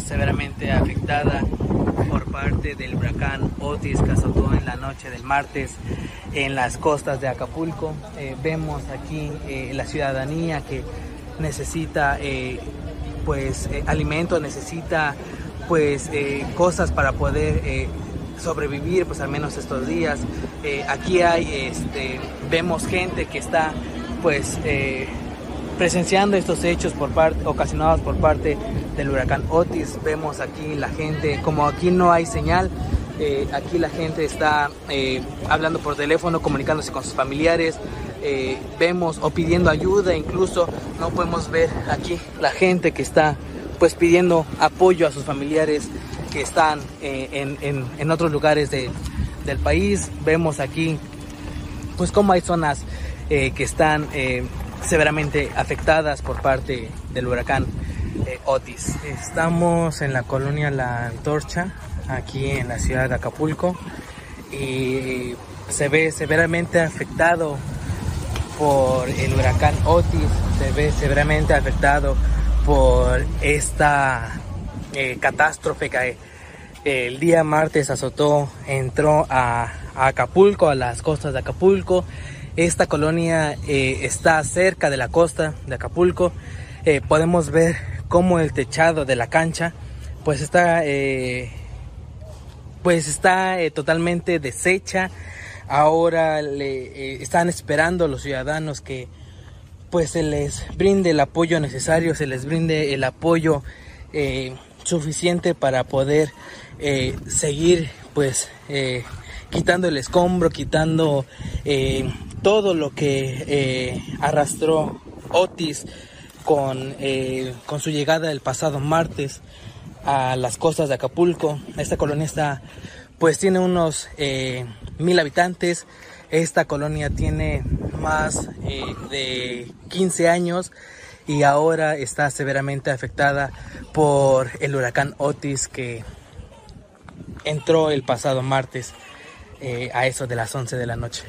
severamente afectada por parte del huracán Otis que azotó en la noche del martes en las costas de Acapulco. Eh, vemos aquí eh, la ciudadanía que necesita eh, pues alimentos, necesita pues cosas para poder sobrevivir pues al menos estos días. aquí hay este vemos gente que está pues presenciando estos hechos por parte, ocasionados por parte del huracán Otis. Vemos aquí la gente, como aquí no hay señal, eh, aquí la gente está eh, hablando por teléfono, comunicándose con sus familiares. Eh, vemos o pidiendo ayuda, incluso no podemos ver aquí la gente que está pues pidiendo apoyo a sus familiares que están en, otros lugares de, del país. Vemos aquí pues como hay zonas que están severamente afectadas por parte del huracán eh, Otis. Estamos en la colonia La Antorcha, aquí en la ciudad de Acapulco, y se ve severamente afectado por el huracán Otis, se ve severamente afectado por esta eh, catástrofe que eh, el día martes azotó, entró a Acapulco, a las costas de Acapulco, esta colonia eh, está cerca de la costa de Acapulco. Eh, podemos ver cómo el techado de la cancha pues está eh, pues está totalmente deshecha. Ahora le están esperando los ciudadanos que pues se les brinde el apoyo necesario, se les brinde el apoyo suficiente para poder seguir pues quitando el escombro, quitando todo lo que eh, arrastró Otis con, eh, con su llegada el pasado martes a las costas de Acapulco. Esta colonia está, pues tiene unos eh, mil habitantes. Esta colonia tiene más de 15 años y ahora está severamente afectada por el huracán Otis que entró el pasado martes a eso de las 11 de la noche.